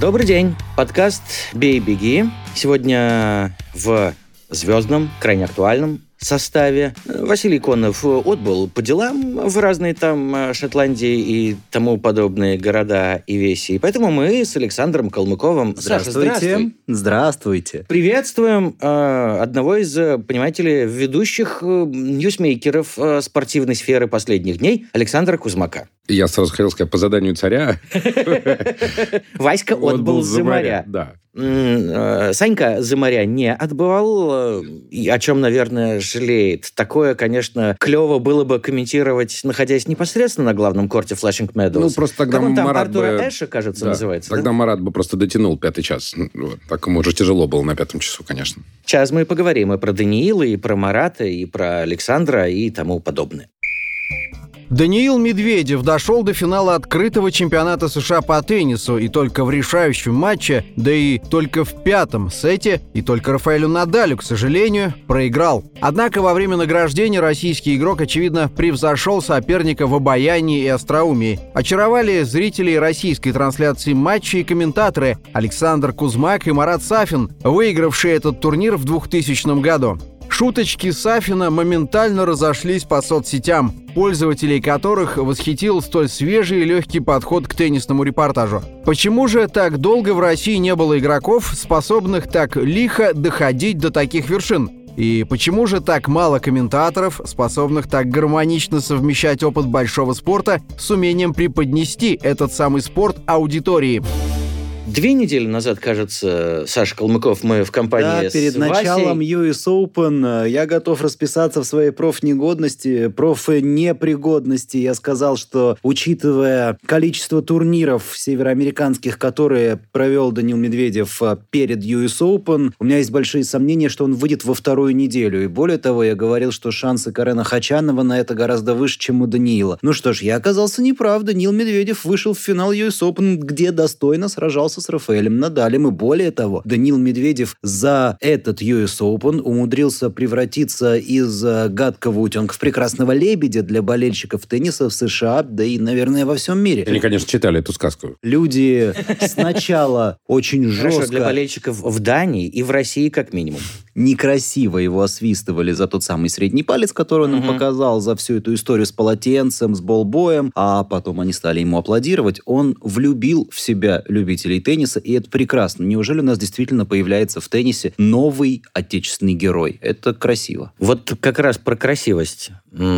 Добрый день. Подкаст «Бей-беги». Сегодня в звездном, крайне актуальном составе. Василий Конов отбыл по делам в разные там э, Шотландии и тому подобные города и веси. И поэтому мы с Александром Калмыковым... Саша, здравствуй. Здравствуйте. Приветствуем э, одного из, э, понимаете ли, ведущих э, ньюсмейкеров э, спортивной сферы последних дней, Александра Кузмака. Я сразу хотел сказать, по заданию царя. Васька отбыл за моря. Да. Э, Санька за моря не отбывал, э, о чем, наверное, жалеет. Такое, конечно, клево было бы комментировать, находясь непосредственно на главном корте Flushing Meadows. Ну, просто тогда как он там, Марат Артура бы- Эша, кажется, Да. называется. да? Тогда Марат бы просто дотянул пятый час. Ну, Вот. Так ему уже тяжело было на пятом часу, конечно. Сейчас мы и поговорим и про Даниила, и про Марата, и про Александра, и тому подобное. Даниил Медведев дошел до финала открытого чемпионата США по теннису и только в решающем матче, да и только в пятом сете, и только Рафаэлю Надалю, к сожалению, проиграл. Однако во время награждения российский игрок, очевидно, превзошел соперника в обаянии и остроумии. Очаровали зрителей российской трансляции матча и комментаторы Александр Кузмак и Марат Сафин, выигравшие этот турнир в 2000 году. Шуточки Сафина моментально разошлись по соцсетям, пользователей которых восхитил столь свежий и легкий подход к теннисному репортажу. Почему же так долго в России не было игроков, способных так лихо доходить до таких вершин? И почему же так мало комментаторов, способных так гармонично совмещать опыт большого спорта с умением преподнести этот самый спорт аудитории? Две недели назад, кажется, Саша Калмыков, мы в компании Да, с перед Васей. началом US Open э, я готов расписаться в своей профнегодности, профнепригодности. Я сказал, что учитывая количество турниров североамериканских, которые провел Данил Медведев э, перед US Open, у меня есть большие сомнения, что он выйдет во вторую неделю. И более того, я говорил, что шансы Карена Хачанова на это гораздо выше, чем у Даниила. Ну что ж, я оказался неправ. Даниил Медведев вышел в финал US Open, где достойно сражался с Рафаэлем Надалем. И более того, Даниил Медведев за этот US Open умудрился превратиться из э, гадкого утенка в прекрасного лебедя для болельщиков тенниса в США, да и, наверное, во всем мире. Они, конечно, читали эту сказку. Люди сначала очень Хорошо, жестко... для болельщиков в Дании и в России как минимум. Некрасиво его освистывали за тот самый средний палец, который он им Мгм. показал за всю эту историю с полотенцем, с болбоем, а потом они стали ему аплодировать. Он влюбил в себя любителей тенниса, и это прекрасно. Неужели у нас действительно появляется в теннисе новый отечественный герой? Это красиво. Вот как раз про красивость.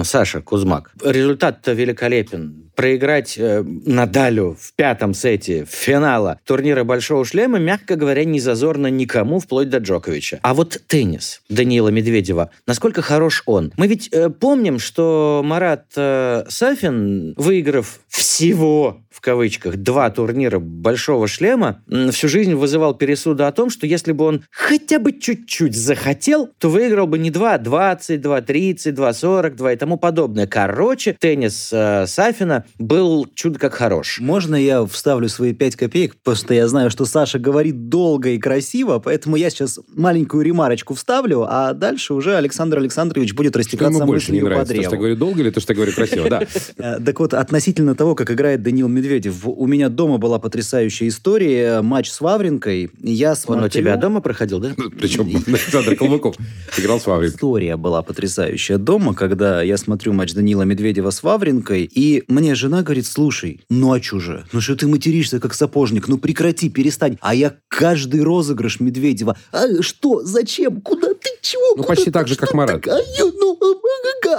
Саша Кузмак. Результат-то великолепен. Проиграть э, Надалю в пятом сете финала турнира «Большого шлема», мягко говоря, не зазорно никому, вплоть до Джоковича. А вот теннис Даниила Медведева, насколько хорош он? Мы ведь э, помним, что Марат э, Сафин, выиграв всего в кавычках, два турнира «Большого шлема», всю жизнь вызывал пересуды о том, что если бы он хотя бы чуть-чуть захотел, то выиграл бы не 2, 20, 2, 30, 2, 42 и тому подобное. Короче, теннис э, Сафина был чудо как хорош. Можно я вставлю свои пять копеек? Потому что я знаю, что Саша говорит долго и красиво, поэтому я сейчас маленькую ремарочку вставлю, а дальше уже Александр Александрович будет Что растекаться ему больше не мыслью по нравится? То, древу. что я говорю долго или то, что я говорю красиво? Да. Э, Так вот, относительно того, как играет Даниил Медведев, у меня дома была потрясающая история, матч с Вавринкой. Я смотрю... Он у тебя дома проходил, да? Причем Александр Калмыков играл с Вавринкой. История была потрясающая дома, когда я смотрю матч Данила Медведева с Вавринкой, и мне жена говорит, слушай, ну а чё же? Ну что ты материшься, как сапожник? Ну прекрати, перестань. А я каждый розыгрыш Медведева. А что? Зачем? Куда? Ты чего? Ну, почти так же, как Марат. такая? Ну, а, а,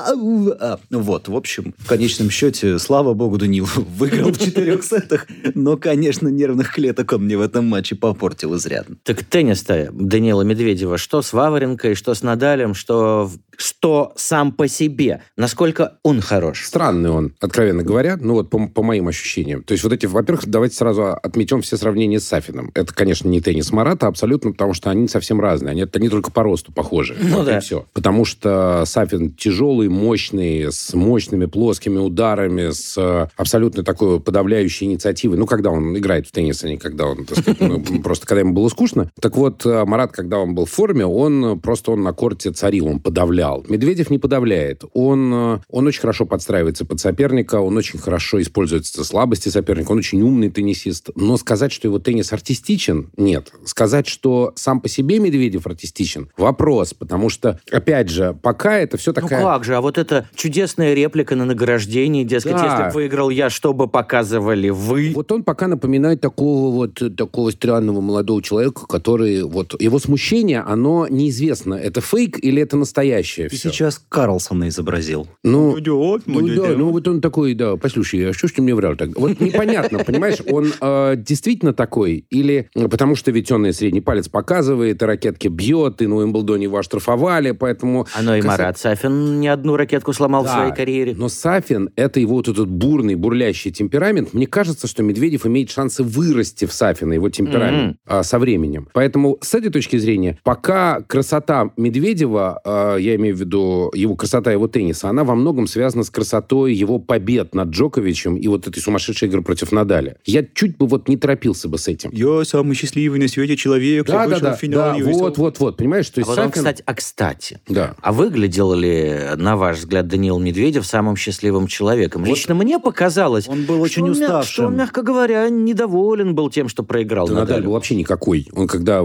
Вот, в общем, в конечном счете, слава богу, Данил выиграл в четырех сетах, но, конечно, нервных клеток он мне в этом матче попортил изрядно. Так теннис-то Данила Медведева, что с Вавренкой, что с Надалем, что, что сам по себе. Насколько он хорош? Странный он, откровенно говоря, ну вот по, по моим ощущениям. То есть вот эти, во-первых, давайте сразу отметим все сравнения с Сафином. Это, конечно, не теннис Марата абсолютно, потому что они совсем разные. Они, они только по росту похожи. Ну вот да. и все. Потому что Сафин тяжелый, мощный, с мощными плоскими ударами, с э, абсолютно такой подавляющей инициативой. Ну, когда он играет в теннис, а не когда он, так сказать, ну, просто когда ему было скучно. Так вот, э, Марат, когда он был в форме, он просто он на корте царил, он подавлял. Медведев не подавляет. Он, э, он очень хорошо подстраивается под соперника, он очень хорошо использует слабости соперника, он очень умный теннисист. Но сказать, что его теннис артистичен, нет. Сказать, что сам по себе Медведев артистичен, вопрос. Потому что, опять же, пока это все такая... Ну как же, а вот эта чудесная реплика на награждении, дескать, Да. если бы выиграл я, что бы показывали вы? Вот он пока напоминает такого вот такого странного молодого человека, который вот его смущение, оно неизвестно, это фейк или это настоящее Ты все. сейчас Карлсона изобразил. Ну, ну, да, ну вот он такой, да, послушай, а что ж ты мне врал тогда? Вот непонятно, понимаешь, он э, действительно такой или э, потому что ведь он и средний палец показывает, и ракетки бьет, и на Уимблдоне его оштрафовали, поэтому... А ну и Марат Сафин ни одну ракетку сломал в Да, своей карьере. Но Сафин, это его вот этот бурный, бурлящий темперамент. Мне кажется, что Медведев имеет шансы вырасти в Сафина, его темперамент, а, со временем. Поэтому с этой точки зрения, пока красота Медведева, а, я имею в виду его красота его тенниса, она во многом связана с красотой его побед над Джоковичем и вот этой сумасшедшей игры против Надаля. Я чуть бы вот не торопился бы с этим. Я самый счастливый на свете человек. Да, да, да, да, вот, вот, вот, понимаешь, то А есть вот он, Сафин- кстати, а кстати, Да. а выглядел ли, на ваш взгляд, Даниил Медведев самым счастливым человеком? Лично мне показалось, Он был очень что, он, мя- уставшим. что он, мягко говоря, недоволен был тем, что проиграл Да, Надаль был вообще никакой. Он когда,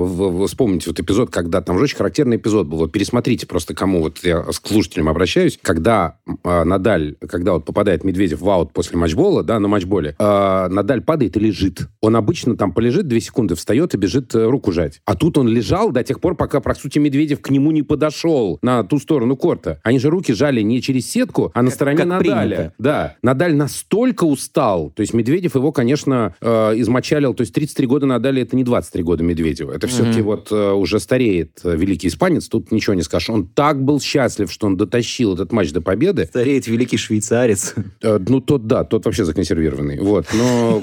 вспомните вот эпизод, когда там же очень характерный эпизод был, вот пересмотрите просто кому, вот я с слушателям обращаюсь, когда а, Надаль, когда вот попадает Медведев в аут после матчбола, да, на матчболе, а, Надаль падает и лежит. Он обычно там полежит две секунды, встает и бежит э, руку жать. А тут он лежал до тех пор, пока, по сути, Медведев к нему не подошел на ту сторону корта. Они же руки жали не через сетку, а на стороне как Надаля. принято. Да, Надаль настолько устал, то есть Медведев его, конечно, э, измочалил, то есть 33 года Надали это не 23 года Медведева, это все-таки вот э, уже стареет э, великий испанец, тут ничего не скажешь. Он так был счастлив, что он дотащил этот матч до победы, Стареет великий швейцарец. Э, Ну, тот, да, тот вообще законсервированный. Вот, но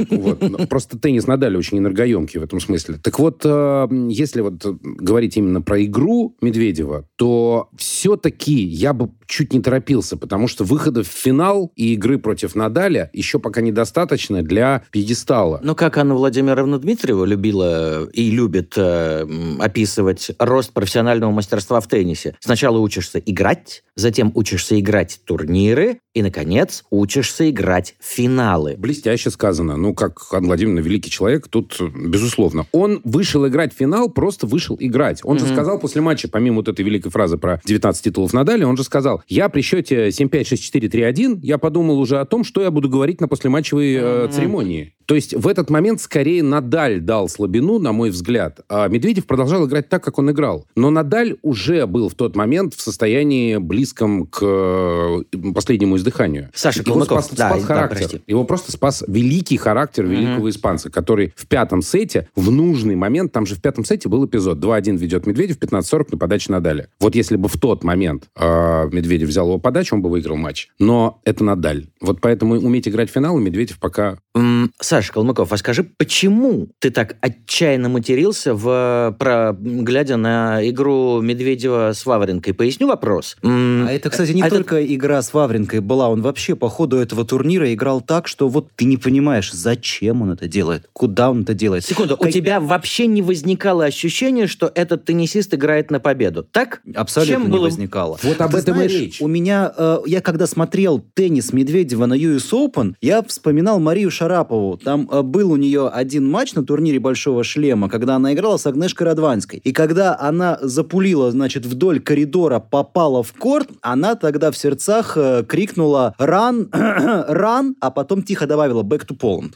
просто теннис Надали очень энергоемкий в этом смысле. Так вот, э, если вот говорить именно про игру Медведева, то все-таки я бы чуть не торопился, потому что выхода в финал и игры против Надаля еще пока недостаточно для пьедестала. Ну, как Анна Владимировна Дмитриева любила и любит э, описывать рост профессионального мастерства в теннисе. Сначала учишься играть, затем учишься играть турниры, и, наконец, учишься играть финалы. Блестяще сказано. Ну, как Анна Владимировна, великий человек, тут, безусловно. Он вышел играть в финал, просто вышел играть. Он же сказал после матча, помимо вот этой великой фразы про 19 титулов Надаля, он же сказал, я при счете 7-5, 6-4, 3-1, я подумал уже о том, что я буду говорить на послематчевой э, церемонии. То есть в этот момент скорее Надаль дал слабину, на мой взгляд, а Медведев продолжал играть так, как он играл. Но Надаль уже был в тот момент в состоянии близком к э, последнему издыханию. Саша Его Калмыков, спас, да, спас да, характер. прости. Его просто спас великий характер великого испанца, который в пятом сете, в нужный момент, там же в пятом сете был эпизод, 2-1 ведет Медведев, 15-40 на подаче Надаля. Вот если бы в тот момент э, Медведев взял его подачу, он бы выиграл матч. Но это Надаль. Вот поэтому уметь играть в финал Медведев пока... М, Саша Калмыков, а скажи, почему ты так отчаянно матерился, в, про, глядя на игру Медведева с Вавренкой? Поясню вопрос. А это, кстати, не а это- только игра с Вавренкой была. Он вообще по ходу этого турнира играл так, что вот ты не понимаешь, зачем он это делает, куда он это делает. Секунду, у Как- тебя вообще не возникало ощущение, что этот теннисист играет на победу, так? Абсолютно Чем не было- возникало. Вот об Ты этом и знаешь, речь. У меня, э, я когда смотрел теннис Медведева на US Open, я вспоминал Марию Шарапову. Там э, был у нее один матч на турнире Большого Шлема, когда она играла с Агнешкой Радванской. И когда она запулила, значит, вдоль коридора, попала в корт, она тогда в сердцах э, крикнула «Ран! Ран!», а потом тихо добавила «Back to Poland».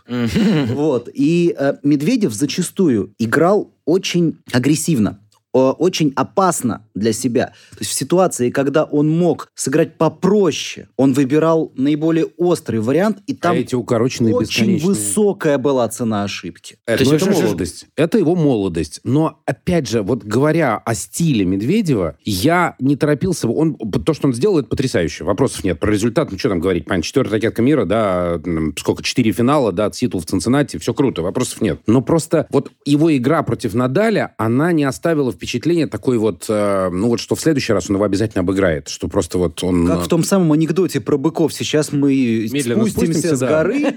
Вот. И э, Медведев зачастую играл очень агрессивно. Очень опасно для себя. То есть в ситуации, когда он мог сыграть попроще, он выбирал наиболее острый вариант, и там а эти укороченные очень высокая была цена ошибки. Это, ну, это молодость. Это его молодость. Но, опять же, вот говоря о стиле Медведева, я не торопился. Он, то, что он сделал, это потрясающе. Вопросов нет. Про результат, ну что там говорить, понятно, четвертая ракетка мира, да, сколько, четыре финала, да, титул в Цинциннати, все круто, вопросов нет. Но просто вот его игра против Надаля, она не оставила впечатление такой вот, э, ну вот, что в следующий раз он его обязательно обыграет, что просто вот он... Как в том самом анекдоте про быков. Сейчас мы Медленно спустимся, с горы.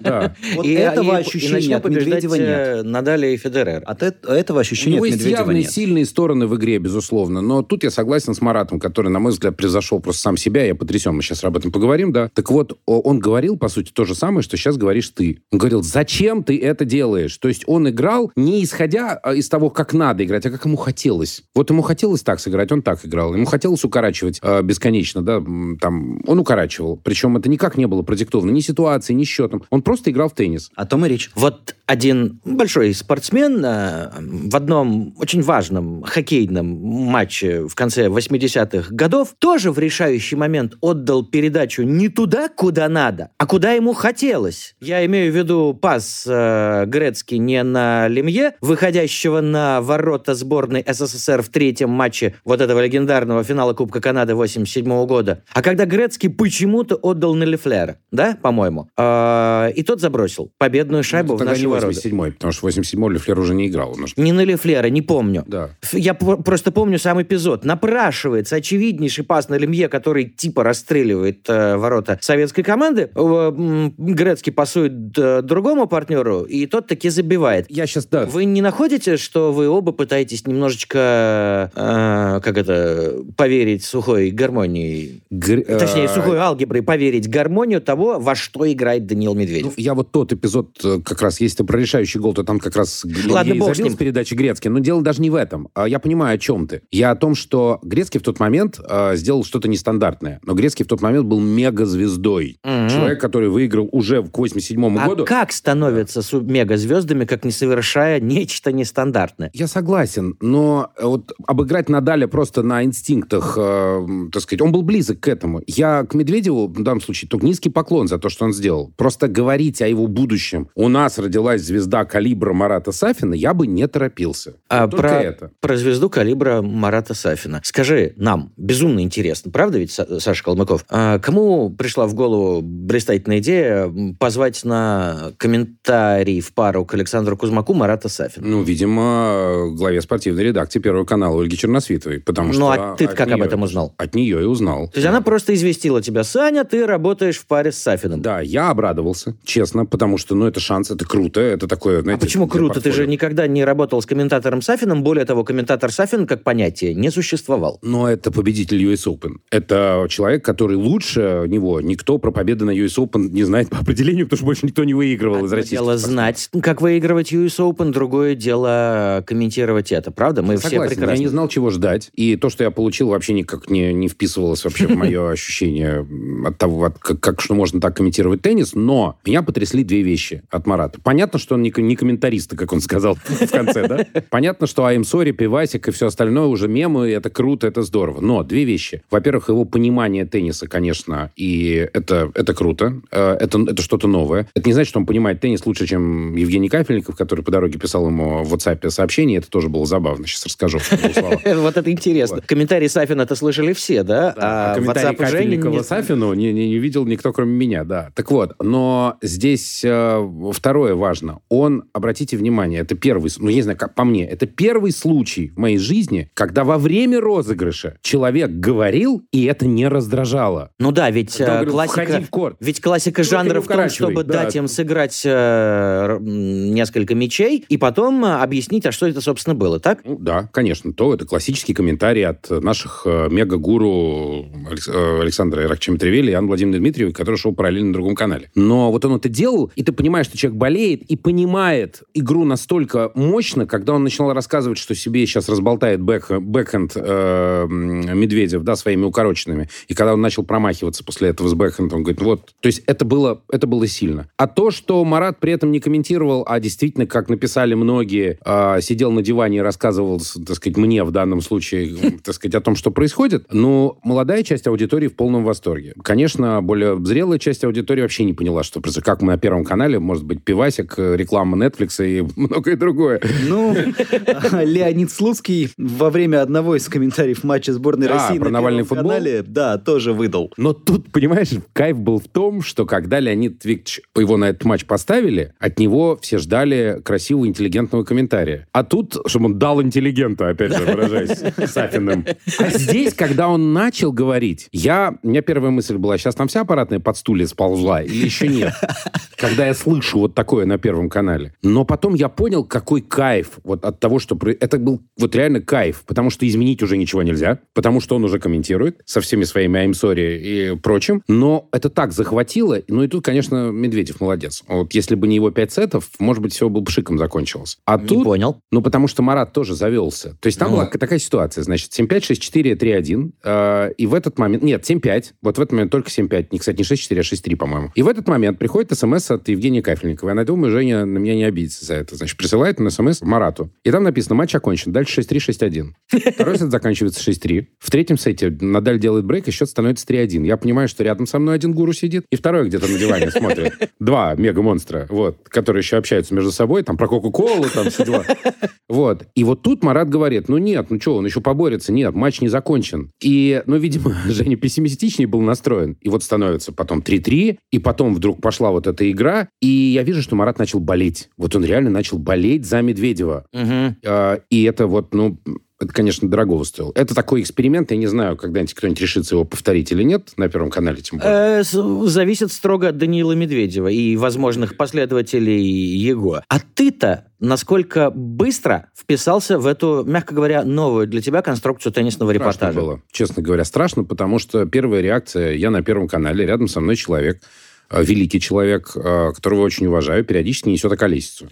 Да. Вот этого ощущения от Медведева нет. Э, Надаля и Федерер. От этого ощущения от Медведева нет. У него есть явные сильные стороны в игре, безусловно. Но тут я согласен с Маратом, который, на мой взгляд, превзошел просто сам себя. Я потрясен. Мы сейчас об этом поговорим, да. Так вот, он говорил, по сути, то же самое, что сейчас говоришь ты. Он говорил, зачем ты это делаешь? То есть он играл не исходя а, из того, как надо играть, а как ему хотелось. Вот ему хотелось так сыграть, он так играл. Ему хотелось укорачивать э, бесконечно, да, там, он укорачивал. Причем это никак не было продиктовано ни ситуацией, ни счетом. Он просто играл в теннис. О том и речь. Вот один большой спортсмен э, в одном очень важном хоккейном матче в конце 80-х годов тоже в решающий момент отдал передачу не туда, куда надо, а куда ему хотелось. Я имею в виду пас э, Грецкий не на Лемье, выходящего на ворота сборной СССР в третьем матче вот этого легендарного финала Кубка Канады 87 года, а когда Грецкий почему-то отдал на Лефлера, да, по-моему, э, и тот забросил победную шайбу ну, в наши ворота. 87-й, потому что 87-й Лефлер уже не играл. Он... Не на Лефлера, не помню. Да. Я просто помню сам эпизод. Напрашивается очевиднейший пас на Лемье, который типа расстреливает э, ворота советской команды. Э, Грецкий пасует э, другому партнеру, и тот таки забивает. Я сейчас, да. Вы не находите, что вы оба пытаетесь немножечко, э, как это, поверить сухой гармонии? Гр... Точнее, э, сухой алгеброй поверить гармонию того, во что играет Даниил Медведев. Ну, я вот тот эпизод, как раз, если про решающий гол, то там как раз Ладно, я забил с с передачи Грецки. Но дело даже не в этом. А Я понимаю, о чем ты. Я о том, что Грецкий в тот момент э, сделал что-то нестандартное. Но Грецкий в тот момент был мега-звездой. Мгм. Человек, который выиграл уже к 87 А году. как становятся мегазвездами, как не совершая нечто нестандартное? Я согласен, но э, вот обыграть Надаля просто на инстинктах, э, так сказать, он был близок к этому. Я к Медведеву в данном случае только низкий поклон за то, что он сделал. Просто говорить о его будущем. У нас родилась звезда калибра Марата Сафина, я бы не торопился. А только про, это. про звезду калибра Марата Сафина. Скажи нам, безумно интересно, правда ведь, Са- Саша Калмыков, а кому пришла в голову блистательная идея позвать на комментарий в пару к Александру Кузмаку Марата Сафина? Ну, видимо, главе спортивной редакции Первого канала Ольги Черносвитовой. Потому Ну, что а ты как об нее- этом узнал? От нее и узнал. То есть она просто известила тебя, Саня, ты работаешь в паре с Сафиным. Да, я обрадовался, честно, потому что, ну, это шанс, это круто, это такое, А знаете... почему для круто? Ты портфолио. же никогда не работал с комментатором Сафиным. Более того, комментатор Сафин как понятие не существовал. Но это победитель US Open. Это человек, который лучше него. Никто про победы на US Open не знает по определению, потому что больше никто не выигрывал из Одно российских дело спортсменов. знать, как выигрывать US Open, другое дело комментировать это, правда? Мы все Согласен, прекрасно. я не знал, чего ждать. И то, что я получил, вообще никак не, не вписывалось вообще в мое ощущение от того, от как, как что можно так комментировать теннис. Но меня потрясли две вещи от Марата. Понятно, что он не, не комментарист, как он сказал в конце, да? Понятно, что I'm sorry, пивасик и все остальное уже мемы, это круто, это здорово. Но две вещи. Во-первых, его понимание тенниса, конечно, и это, это круто. Э, Это, это что-то новое. Это не значит, что он понимает теннис лучше, чем Евгений Кафельников, который по дороге писал ему в WhatsApp сообщение. Это тоже было забавно. Сейчас расскажу. Вот это интересно. Комментарий Сафина это слышали все, да? А А Кафельникова не- Сафину не видел никто, кроме меня, да. Так вот, но здесь э, второе важно. Он, обратите внимание, это первый, ну, я не знаю, как по мне, это первый случай в моей жизни, когда во время розыгрыша человек говорил, и это не раздражало. Ну да, ведь Когда э, говорил, классика... «Входи в корт». Ведь классика Ну, жанра в том, чтобы да. дать им сыграть э, несколько мячей и потом э, объяснить, а что это, собственно, было, так? Ну, да, конечно, то это классический комментарий от наших э, мега-гуру э, Александра Ираклича Метревели и Анны Владимировны Дмитриевой, который шел параллельно на другом канале. Но вот он это делал, и ты понимаешь, что человек болеет, и и понимает игру настолько мощно, когда он начинал рассказывать, что себе сейчас разболтает бэк, бэкхенд э, Медведев, да, своими укороченными. И когда он начал промахиваться после этого с бэкхендом, он говорит, вот. То есть это было, это было сильно. А то, что Марат при этом не комментировал, а действительно, как написали многие, э, сидел на диване и рассказывал, так сказать, мне в данном случае, так сказать, о том, что происходит, ну, молодая часть аудитории в полном восторге. Конечно, более зрелая часть аудитории вообще не поняла, что как мы на Первом канале, может быть, пивасик, реклама Netflix и многое другое. Ну, Леонид Слуцкий во время одного из комментариев матча сборной А, России на Навальный футбол? да, тоже выдал. Но тут, понимаешь, кайф был в том, что когда Леонид Викторович его на этот матч поставили, от него все ждали красивого, интеллигентного комментария. А тут, чтобы он дал интеллигента, опять же, выражаясь Сафиным. А здесь, когда он начал говорить, я, у меня первая мысль была, сейчас там вся аппаратная под стулья сползла или еще нет? Когда я слышу вот такое на Первом канале. Но потом я понял, какой кайф вот от того, что... Это был вот реально кайф, потому что изменить уже ничего нельзя, потому что он уже комментирует со всеми своими I'm sorry и прочим. Но это так захватило. Ну и тут, конечно, Медведев молодец. Вот если бы не его пять сетов, может быть, все бы пшиком закончилось. А Не тут... понял. Ну, потому что Марат тоже завелся. То есть там Ну. была такая ситуация. Значит, 7-5, 6-4, 3-1. э, и в этот момент... Нет, 7-5. Вот в этот момент только 7-5. Не, кстати, не 6-4, а 6-3, по-моему. И в этот момент приходит смс от Евгения Кафельникова. Я думаю, Женя на меня не обидится за это. Значит, присылает на смс Марату. И там написано, матч окончен. Дальше 6-3, 6-1. Второй сет заканчивается 6-3. В третьем сете Надаль делает брейк, и счет становится 3-1. Я понимаю, что рядом со мной один гуру сидит, и второй где-то на диване смотрит. Два мега-монстра, вот, которые еще общаются между собой, там про Кока-Колу, там все дела. Вот. И вот тут Марат говорит, ну нет, ну что, он еще поборется. Нет, матч не закончен. И, ну, видимо, Женя пессимистичнее был настроен. И вот становится потом 3-3, и потом вдруг пошла вот эта игра, и я вижу, что Марат начал болеть. Вот он реально начал болеть за Медведева. Мгм. А, И это вот, ну, это, конечно, дорогого стоило. Это такой эксперимент, я не знаю, когда-нибудь кто-нибудь решится его повторить или нет, на Первом канале тем более. Э, Зависит строго от Даниила Медведева и возможных последователей его. А ты-то насколько быстро вписался в эту, мягко говоря, новую для тебя конструкцию теннисного Страшно репортажа? было, честно говоря, страшно, потому что первая реакция, я на Первом канале, рядом со мной человек, великий человек, э, которого очень уважаю, периодически несет околесицу.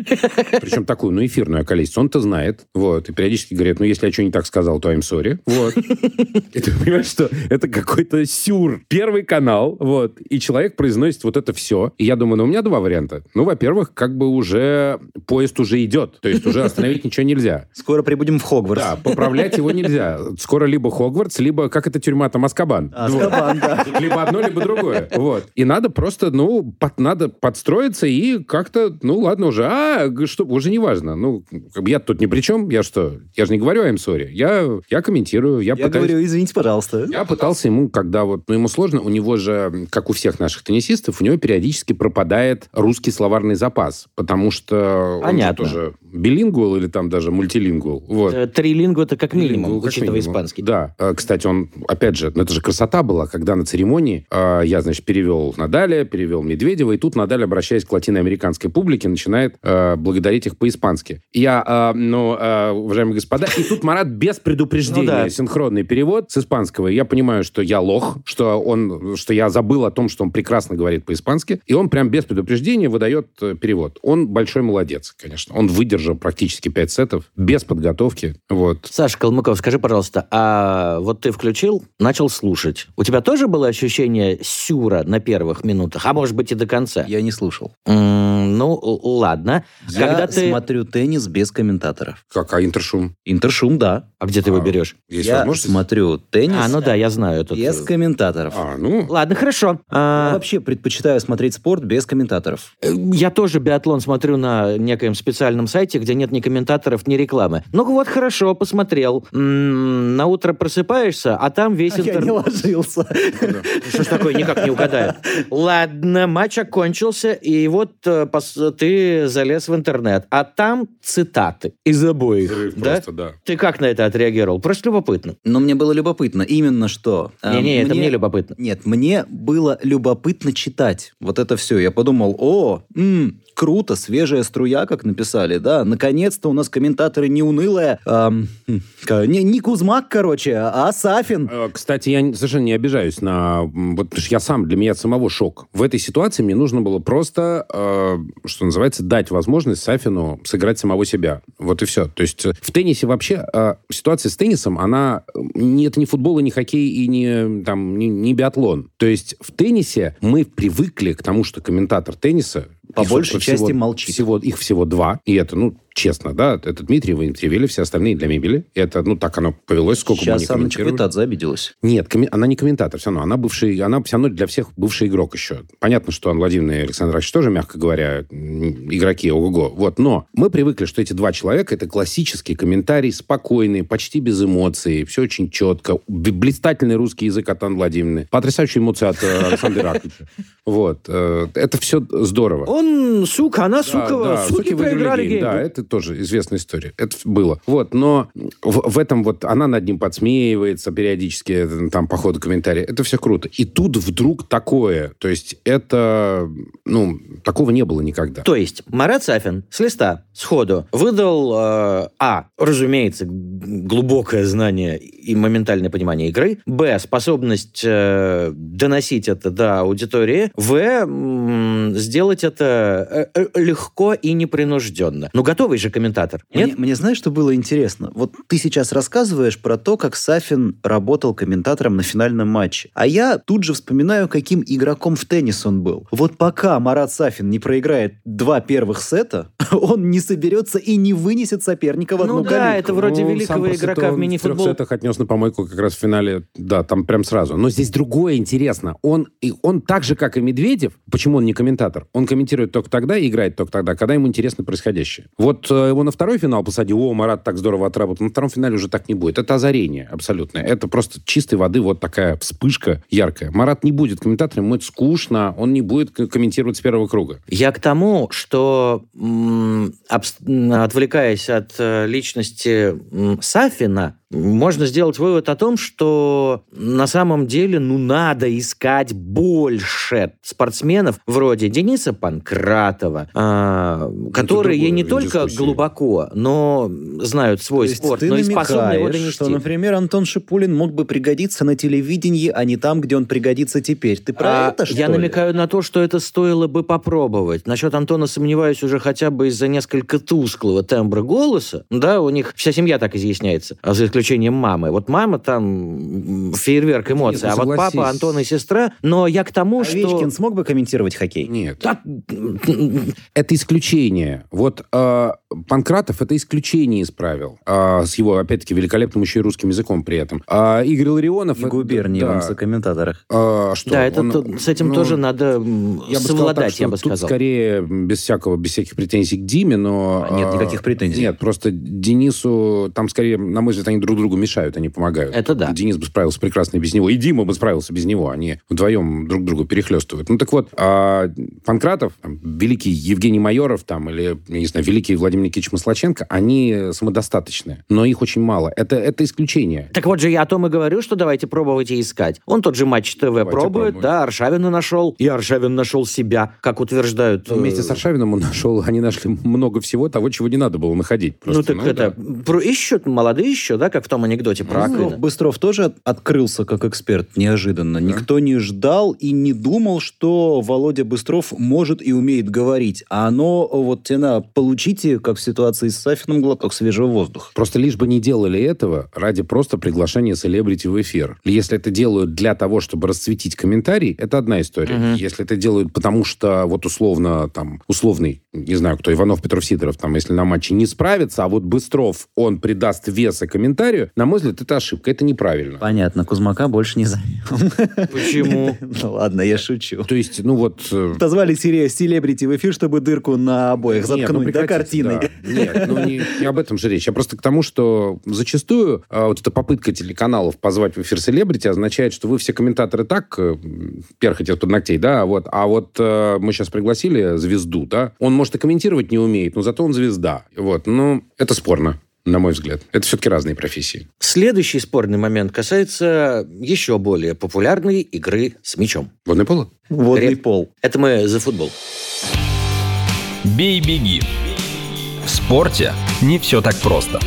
Причем такую, ну, эфирную околесицу. Он-то знает. Вот. И периодически говорит, ну, если я что не так сказал, то I'm sorry. Вот. И ты понимаешь, что это какой-то сюр. Первый канал, вот. И человек произносит вот это все. И я думаю, ну, у меня два варианта. Ну, во-первых, как бы уже поезд уже идет. То есть уже остановить ничего нельзя. Скоро прибудем в Хогвартс. Да, поправлять его нельзя. Скоро либо Хогвартс, либо, как это тюрьма там, Аскабан. Азкабан, да. Вот. Либо одно, либо другое. Вот. И надо просто, ну, под- надо подстроиться и как-то, ну, ладно уже. А, что, уже не важно. Ну, я тут ни при чем. Я что? Я же не говорю I'm sorry. Я, я комментирую. Я, Я пытаюсь... говорю, извините, пожалуйста. Я пытался ему, когда вот, ну, ему сложно, у него же, как у всех наших теннисистов, у него периодически пропадает русский словарный запас, потому что Понятно. он же тоже билингвал или там даже мультилингвал. Вот. Э, Трилингу это как минимум, как учитывая минимум. испанский. Да. Э, Кстати, он, опять же, ну это же красота была, когда на церемонии э, я, значит, перевел Надаля, перевел Медведева, и тут Надаль, обращаясь к латиноамериканской публике, начинает благодарить их по-испански. Я, ну, уважаемые господа, и тут Марат без предупреждения, Ну синхронный перевод с испанского. Я понимаю, что я лох, что он, что я забыл о том, что он прекрасно говорит по-испански, и он прям без предупреждения выдает перевод. Он большой молодец, конечно. Он выдержал практически пять сетов без подготовки. Вот. Саша Калмыков, скажи, пожалуйста, а вот ты включил, начал слушать. У тебя тоже было ощущение сюра на первых минутах, а может быть и до конца? Я не слушал. М, ну, ладно. Я Когда ты... смотрю теннис без комментаторов. Как, а интершум? Интершум, да. А где ты его А, берешь? Есть я возможность? смотрю теннис А, ну да, я знаю этот... без комментаторов. А, ну, Ладно, хорошо. Я А, вообще предпочитаю смотреть спорт без комментаторов. э, Я тоже биатлон смотрю на некоем специальном сайте, где нет ни комментаторов, ни рекламы. Ну вот, хорошо, посмотрел. М, На утро просыпаешься, а там весь А я не интернет... ложился. Что ж такое, никак не угадаю. Ладно, матч окончился, и вот э, ты залез в интернет, а там цитаты из обоих. взрыв Да? просто, да. Ты как на это отреагировал? Просто любопытно. Но мне было любопытно именно что... а, Не-не, это мне любопытно. Нет, мне было любопытно читать. Вот это все. Я подумал, о, м, круто, свежая струя, как написали, да. Наконец-то у нас комментаторы не хм, ка- не, не Кузмак, короче, а Сафин. Э, Кстати, я совершенно не обижаюсь на... Вот, потому что я сам, для меня самого шок. В этой ситуации мне нужно было просто, э, что называется, дать возможность Сафину сыграть самого себя. Вот и все. То есть в теннисе вообще э, ситуация с теннисом, она... Не, это не футбол, и не хоккей, и не, там, не, не биатлон. То есть в теннисе мы привыкли к тому, что комментатор тенниса По их, большей собственно, части всего- молчит. Всего, их всего два, и это, ну, честно, да, это Дмитрий Вентревели, все остальные для мебели. Это, ну, так оно повелось, сколько мы не Сейчас Анна комментировали. Чеквитадзе обиделась. Нет, коми- она не комментатор все равно. Она бывший, она все равно для всех бывший игрок еще. Понятно, что Анна Владимировна и Александр Иванович тоже, мягко говоря, игроки, ого-го. Вот, но мы привыкли, что эти два человека это классический комментарий, спокойный, почти без эмоций, все очень четко. Блистательный русский язык от Анны Владимировны. Потрясающие эмоции от э, Александра Ираклича. Вот. э, Это все здорово. Он сука, она сука, суки, «Суки выиграли проиграли гейм». гейм. Да, это тоже известная история. Это было. Вот, но в, в этом вот она над ним подсмеивается периодически, э, там, по ходу комментария. Это все круто. И тут вдруг такое. То есть это, ну, такого не было никогда. То есть Марат Сафин с листа, сходу, выдал, э, а, разумеется, глубокое знание и моментальное понимание игры, б, способность э, доносить это до аудитории, в, сделать это э, э, легко и непринужденно. Ну, готовый же комментатор, нет? Мне, мне знаешь, что было интересно? Вот ты сейчас рассказываешь про то, как Сафин работал комментатором на финальном матче. А я тут же вспоминаю, каким игроком в теннис он был. Вот пока Марат Сафин не проиграет два первых сета, он не соберется и не вынесет соперника в одну Ну да, калитку. это вроде Ну, великого игрока в мини-футбол. В трех сетах отнес на помойку как раз в финале. Да, там прям сразу. Но здесь другое интересно. Он, и он так же, как и Медведев, почему он не комментатор? Он комментирует только тогда и играет только тогда, когда ему интересно происходящее. Вот э, его на второй финал посадил, о, Марат так здорово отработал. На втором финале уже так не будет. Это озарение абсолютное. Это просто чистой воды вот такая вспышка яркая. Марат не будет комментатором, ему это скучно, он не будет комментировать с первого круга. Я к тому, что отвлекаясь от э, личности Сафина, можно сделать вывод о том, что на самом деле ну надо искать больше спортсменов вроде Дениса Панкратова, а, которые не только дискуссия. глубоко, но знают свой То спорт, ты но и способны его донести. что, например, Антон Шипулин мог бы пригодиться на телевидении, а не там, где он пригодится теперь. Ты про А, это, что Я ли? намекаю на то, что это стоило бы попробовать. Насчет Антона сомневаюсь уже хотя бы из-за несколько тусклого тембра голоса. Да, у них вся семья так изъясняется, а за исключением мамы. Вот мама там фейерверк эмоций, Нет, а вот папа, Антон и сестра. Но я к тому, Овечкин что... смог бы комментировать хоккей? Нет. Так, Это исключение. Вот э, Панкратов это исключение из правил. А, с его, опять-таки, великолепным еще и русским языком при этом. А Игорь Ларионов... И губерниевым да. за комментаторах. А, что? да, это, Он, то- с этим ну, тоже надо Я бы сказал совладать, так, я бы тут сказал. скорее без всякого, без всяких претензий к Диме, но... А, нет а, никаких претензий. Нет, просто Денису, там скорее, на мой взгляд, они друг другу мешают, они помогают. Это да. Денис бы справился прекрасно и без него, и Дима бы справился без него, они вдвоем друг другу перехлестывают. Ну так вот, а Панкратов, там, великий Евгений Майоров, там, или, я не знаю, великий Владимир Никитич Маслаченко, они самодостаточные, но их очень мало. Это, это исключение. Так вот же я о том и говорю, что давайте пробовать и искать. Он тот же Матч ТВ пробует, пробуем. да, Аршавина нашел, и Аршавин нашел себя, как утверждают. Ну, Вместе э, с Аршавиным он нашел, они нашли много всего того, чего не надо было находить. Ну Просто, так это, про, ищут, молодые еще, да, как в том анекдоте про Ну. Быстров тоже от- открылся как эксперт неожиданно. Никто не ждал и не думал, что Володя Быстров может и умеет говорить. А оно вот тена получите, как в ситуации с Сафиным, глоток свежего воздуха. Просто лишь бы не делали этого ради просто приглашения селебрити в эфир. Если это делают для того, чтобы расцветить комментарий, это одна история. Мгм. Если это делают потому, что вот условно, там, условный, не знаю, кто, Иванов, Петров, Сидоров, там, если на матче не справится, а вот Быстров, он придаст веса комментарию, на мой взгляд, это ошибка, это неправильно. Понятно, Кузмака больше не зовем. Почему? Ну ладно, я шучу. То есть, ну вот... э, Позвали серия селебрити в эфир, чтобы дырку на обоих ну заткнуть, да, прекратите, картиной? да. Нет, ну не, не об этом же речь. А просто к тому, что зачастую а, вот эта попытка телеканалов позвать в эфир селебрити означает, что вы все комментаторы так э, перхоть из-под ногтей, да, а вот, а вот э, мы сейчас пригласили звезду, да, он, может, и комментировать не умеет, но зато он звезда. Вот, ну, это спорно. На мой взгляд. Это все-таки разные профессии. Следующий спорный момент касается еще более популярной игры с мячом. Водное поло? Водный Реп. пол. Это мы за футбол. Бей-беги. В спорте не все так просто.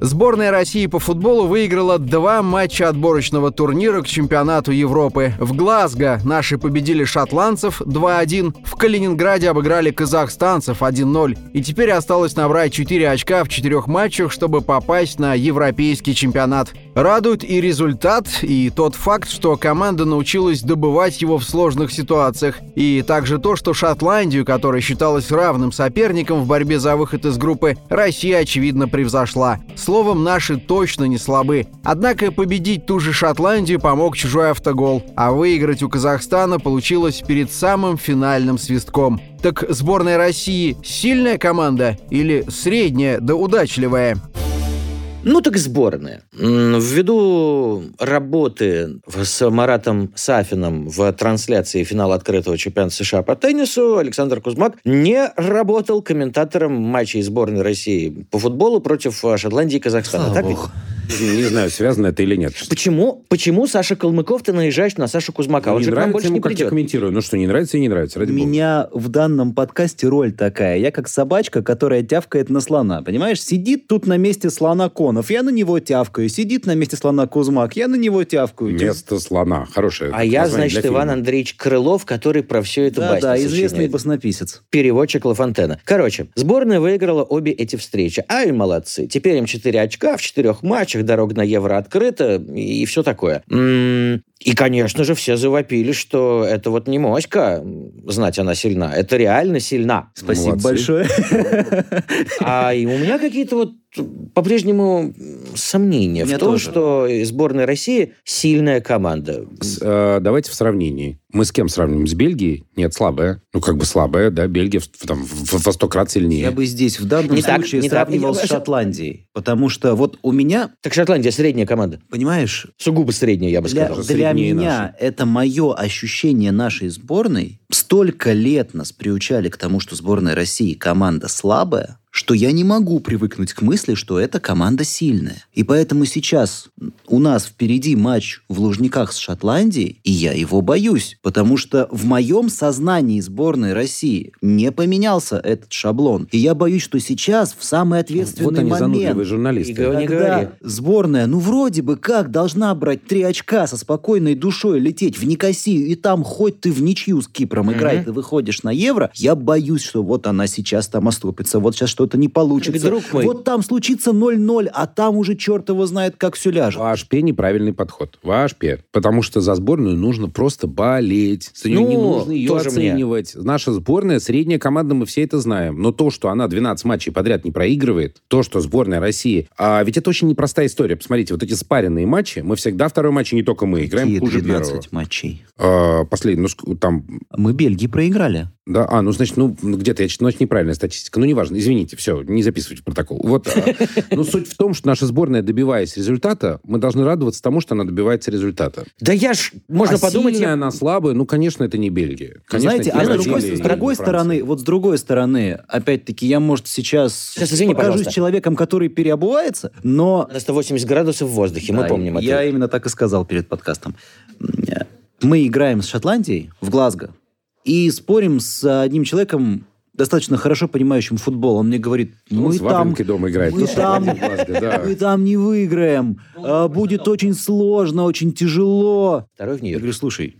Сборная России по футболу выиграла два матча отборочного турнира к чемпионату Европы. В Глазго наши победили шотландцев 2-1, в Калининграде обыграли казахстанцев 1-0. И теперь осталось набрать 4 очка в четырех матчах, чтобы попасть на европейский чемпионат. Радует и результат, и тот факт, что команда научилась добывать его в сложных ситуациях. И также то, что Шотландию, которая считалась равным соперником в борьбе за выход из группы, Россия, очевидно, превзошла. Словом, наши точно не слабы. Однако победить ту же Шотландию помог чужой автогол, а выиграть у Казахстана получилось перед самым финальным свистком. Так сборная России сильная команда или средняя да удачливая? Ну так сборная. Ввиду работы с Маратом Сафином в трансляции финала открытого чемпионата США по теннису, Александр Кузмак не работал комментатором матчей сборной России по футболу против Шотландии и Казахстана. Слава так богу. ведь? Не знаю, связано это или нет. Почему, почему Саша Калмыков ты наезжаешь на Сашу Кузмака? Он не же к нам нравится больше ему, не как я придет. комментирую. Ну что, не нравится и не нравится, У ради бога. меня в данном подкасте роль такая. Я как собачка, которая тявкает на слона. Понимаешь, сидит тут на месте слона Конов, я на него тявкаю. Сидит на месте слона Кузмак, я на него тявкаю. Место слона. Хорошее А я, значит, Иван фильма. Андреевич Крылов, который про все это Да, басни да, известный баснописец. переводчик Лафонтена. Короче, сборная выиграла обе эти встречи. Ай, молодцы. Теперь им 4 очка в четырех матчах, дорога на Евро открыта и все такое. И, конечно же, все завопили, что это вот не моська, знать она сильна, это реально сильна. Спасибо Молодцы. большое. А и у меня какие-то вот по-прежнему сомнения меня в том, тоже. что сборная России сильная команда. С- э, давайте в сравнении. Мы с кем сравниваем? С Бельгией? Нет, слабая. Ну, как бы слабая, да. Бельгия в, там, в- во сто крат сильнее. Я бы здесь в данном Не так, случае не так. сравнивал с Я- Шотландией. Потому что вот у меня, Так Шотландия средняя команда. понимаешь, Сугубо средняя, я бы для, сказал. для среднее меня это мое ощущение нашей сборной. Столько лет нас приучали к тому, что сборная России команда слабая, что я не могу привыкнуть к мысли, что эта команда сильная. И поэтому сейчас у нас впереди матч в Лужниках с Шотландией, и я его боюсь, потому что в моем сознании сборной России не поменялся этот шаблон. И я боюсь, что сейчас, в самый ответственный вот они момент, занудливые журналисты. И говор- Не когда говори. сборная, ну вроде бы как, должна брать три очка со спокойной душой, лететь в Никосию, и там хоть ты в ничью с Кипром играй, ты выходишь на Евро, я боюсь, что вот она сейчас там оступится, вот сейчас что-то не получится. друг мой. Вот там случится 0-0, а там уже черт его знает, как все ляжет. В АШП неправильный подход. В АШП. Потому что за сборную нужно просто болеть. За нее Ну, не нужно ее тоже мне. оценивать. Наша сборная, средняя команда, мы все это знаем. Но то, что она 12 матчей подряд не проигрывает, то, что сборная России... А ведь это очень непростая история. Посмотрите, вот эти спаренные матчи, мы всегда второй матч, и не только мы, играем Какие хуже 12 первого. матчей? А, последний, ну, там... Мы Бельгии проиграли. Да, а, ну, значит, ну, где-то, я читаю, значит, неправильная статистика. Ну, неважно, извините, все, не записывайте в протокол. Вот, а, ну, суть в том, что наша сборная, добиваясь результата, мы должны радоваться тому, что она добивается результата. Да я ж, можно а подумать, сильная я- она слабая, ну, конечно, это не Бельгия. Конечно, Знаете, а с другой, с другой стороны, вот с другой стороны, опять-таки, я, может, сейчас, Сейчас, извини, покажусь пожалуйста. человеком, который переобувается, но на 180 градусов в воздухе, мы Да, помним Я это. именно так и сказал перед подкастом. Мы играем с Шотландией в Глазго и спорим с одним человеком, достаточно хорошо понимающим футбол. Он мне говорит, Он мы с там, дома играет. мы там, мы там не выиграем. А, Будет очень сложно, очень тяжело. Второй в Я говорю, слушай,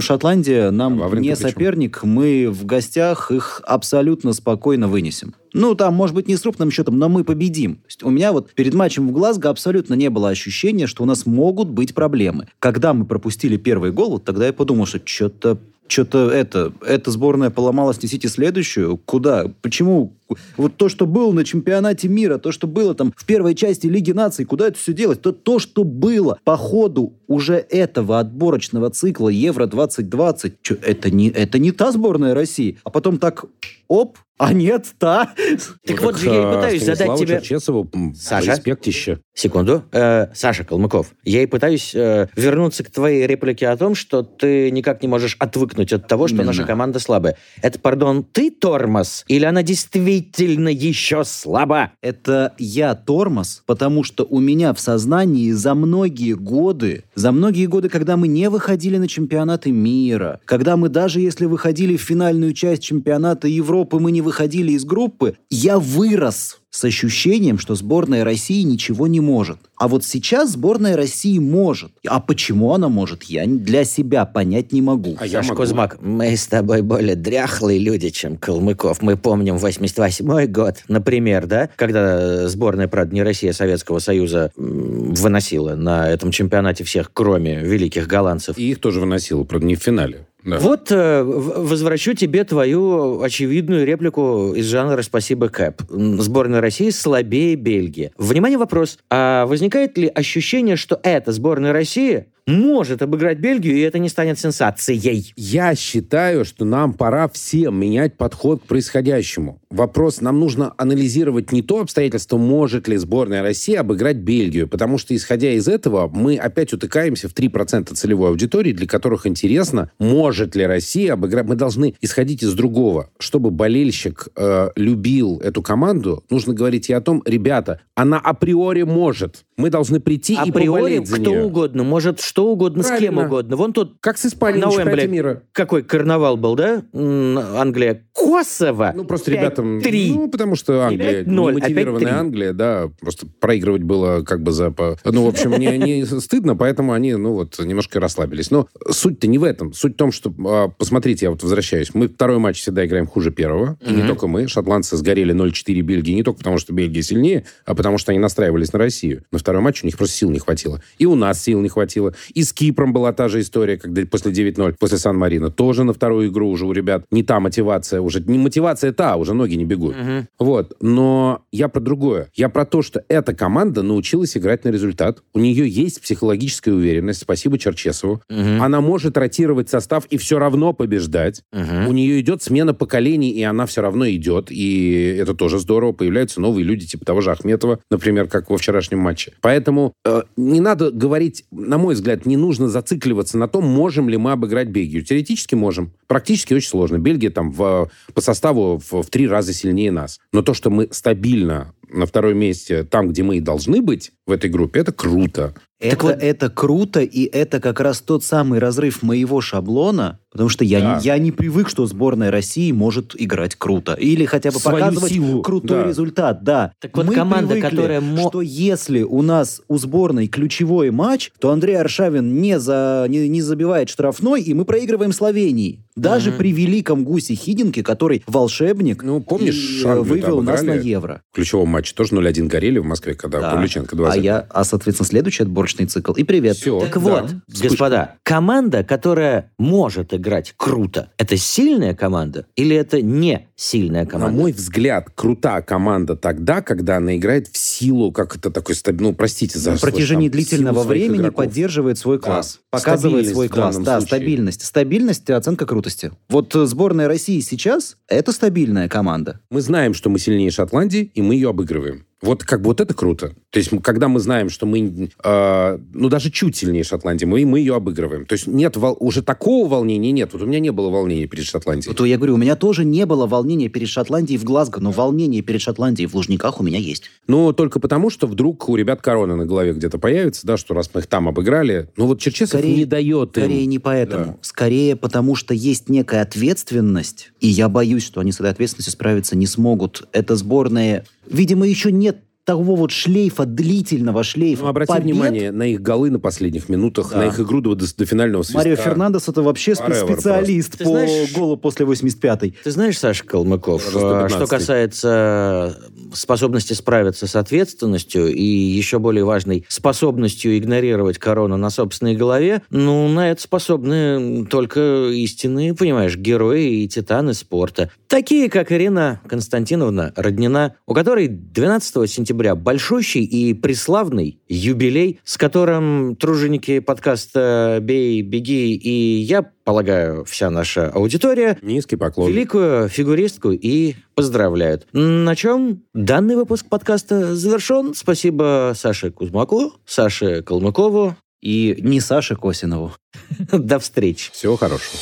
Шотландия нам А Вавринка не соперник, мы в гостях их абсолютно спокойно вынесем. Ну, там, может быть, не с крупным счетом, но мы победим. То есть у меня вот перед матчем в Глазго абсолютно не было ощущения, что у нас могут быть проблемы. Когда мы пропустили первый гол, вот тогда я подумал, что что-то что-то это, эта сборная поломалась, несите следующую. Куда? Почему? Вот то, что было на чемпионате мира, то, что было там в первой части Лиги наций, куда это все делать? То, то что было по ходу уже этого отборочного цикла Евро-2020, чё, это, не, это не та сборная России. А потом так, оп, а нет, та. Так Ну, вот же я и а, пытаюсь задать тебе... Черчесову, Саша? респектище. Секунду. Э, Саша Калмыков, я и пытаюсь э, вернуться к твоей реплике о том, что ты никак не можешь отвыкнуть от того, что Именно. наша команда слабая. Это, пардон, ты тормоз? Или она действительно еще слаба? Это я тормоз, потому что у меня в сознании за многие годы, за многие годы, когда мы не выходили на чемпионаты мира, когда мы даже если выходили в финальную часть чемпионата Европы, мы не выходили из группы, я вырос с ощущением, что сборная России ничего не может. А вот сейчас сборная России может. А почему она может, я для себя понять не могу. А я Саш могу. Кузьмак, мы с тобой более дряхлые люди, чем Калмыков. Мы помним 88 год, например, да, когда сборная, правда, не Россия, а Советского Союза выносила на этом чемпионате всех, кроме великих голландцев. И их тоже выносило, правда, не в финале. Да. Вот э, возвращу тебе твою очевидную реплику из жанра «Спасибо, Кэп». Сборная России слабее Бельгии. Внимание, вопрос. А возникает ли ощущение, что эта сборная России может обыграть Бельгию, и это не станет сенсацией? Я считаю, что нам пора всем менять подход к происходящему. Вопрос, нам нужно анализировать не то обстоятельство, может ли сборная России обыграть Бельгию, потому что, исходя из этого, мы опять утыкаемся в 3% целевой аудитории, для которых интересно, может ли Россия обыграть. Мы должны исходить из другого. Чтобы болельщик э, любил эту команду, нужно говорить и о том, ребята, она априори может. Мы должны прийти и Априори поболеть за кто нее. угодно, может что угодно, с кем Правильно. угодно. Вон тут Как с Испанией на Уэмбли мира. какой карнавал был, да? Англия. Kosovo. Ну, просто ребятам... 5-3. Ну, потому что Англия, 5-0, немотивированная 3. Англия, да, просто проигрывать было как бы за... Ну, в общем, не, не стыдно, поэтому они, ну, вот, немножко расслабились. Но суть-то не в этом. Суть в том, что, а, посмотрите, я вот возвращаюсь, мы второй матч всегда играем хуже первого, и не только мы. Шотландцы сгорели 0-4 Бельгии, не только потому, что Бельгия сильнее, а потому что они настраивались на Россию. На второй матч у них просто сил не хватило. И у нас сил не хватило. И с Кипром была та же история, когда после 9-0, после Сан-Марина. Тоже на вторую игру уже у ребят не та мотивация, уже не мотивация та, уже ноги не бегут. Вот. Но я про другое. Я про то, что эта команда научилась играть на результат. У нее есть психологическая уверенность. Спасибо Черчесову. Она может ротировать состав и все равно побеждать. У нее идет смена поколений, и она все равно идет. И это тоже здорово. Появляются новые люди, типа того же Ахметова, например, как во вчерашнем матче. Поэтому э, не надо говорить, на мой взгляд, не нужно зацикливаться на том, можем ли мы обыграть Бельгию. Теоретически можем. Практически очень сложно. Бельгия там в, по составу в, в три раза сильнее нас. Но то, что мы стабильно на втором месте, там, где мы и должны быть в этой группе, это круто. Это, это круто, и это как раз тот самый разрыв моего шаблона, потому что я, Да. не, я не привык, что сборная России может играть круто. Или хотя бы Свою показывать силу, крутой да. результат, да. Так вот Мы команда, привыкли, которая мо- что если у нас у сборной ключевой матч, то Андрей Аршавин не, за, не, не забивает штрафной, и мы проигрываем Словении. Даже при великом Гусе Хидинке, который волшебник, Ну, помнишь, и, э, вывел нас на евро. В ключевом матче тоже 0-1 горели в Москве, когда Да. Павлюченко 2 а я, а, соответственно, следующий отборочный цикл. И привет. Все, Так вот, господа, команда, которая может играть круто, это сильная команда или это не сильная На команда? мой взгляд, крута команда тогда, когда она играет в силу, как это такой ну, простите за на протяжении там, длительного времени игроков. поддерживает свой Да. класс. Показывает Стабильность свой класс. Да, случае. стабильность. Стабильность и оценка крутости. Вот э, сборная России сейчас – это стабильная команда. Мы знаем, что мы сильнее Шотландии, и мы ее обыгрываем. Вот как бы вот это круто. То есть, когда мы знаем, что мы, э, ну, даже чуть сильнее Шотландии, мы, мы ее обыгрываем. То есть, нет, вол- уже такого волнения нет. Вот у меня не было волнения перед Шотландией. Вот я говорю, у меня тоже не было волнения перед Шотландией в Глазго, но волнение перед Шотландией в Лужниках у меня есть. Но только потому, что вдруг у ребят корона на голове где-то появится, да, что раз мы их там обыграли. Ну, вот Черчесов Скорее- не дает им. Скорее не поэтому. Да. Скорее потому, что есть некая ответственность, и я боюсь, что они с этой ответственностью справиться не смогут. Это сборная... Видимо, еще нет того вот шлейфа, длительного шлейфа Ну, обрати побед. внимание на их голы на последних минутах, Да. на их игру до, до финального свистка. Марио Фернандес это вообще Forever специалист просто. по знаешь- голу после 85-й. Ты знаешь, Саша Калмыков, Уже 115-й. э, что касается способности справиться с ответственностью и еще более важной способностью игнорировать корону на собственной голове, ну, на это способны только истинные, понимаешь, герои и титаны спорта. Такие, как Ирина Константиновна Роднина, у которой 12 сентября большущий и преславный юбилей, с которым труженики подкаста «Бей, беги» и я, полагаю, вся наша аудитория Низкий поклон. великую фигуристку и поздравляют. На чем данный выпуск подкаста завершен. Спасибо Саше Кузьмаку, Саше Калмыкову. И не Саше Косинову. До встречи. Всего хорошего.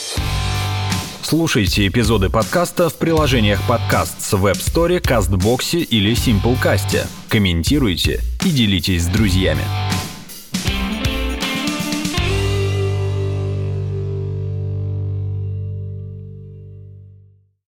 Слушайте эпизоды подкаста в приложениях подкаст с Web Store, CastBox или Simplecast. Комментируйте и делитесь с друзьями.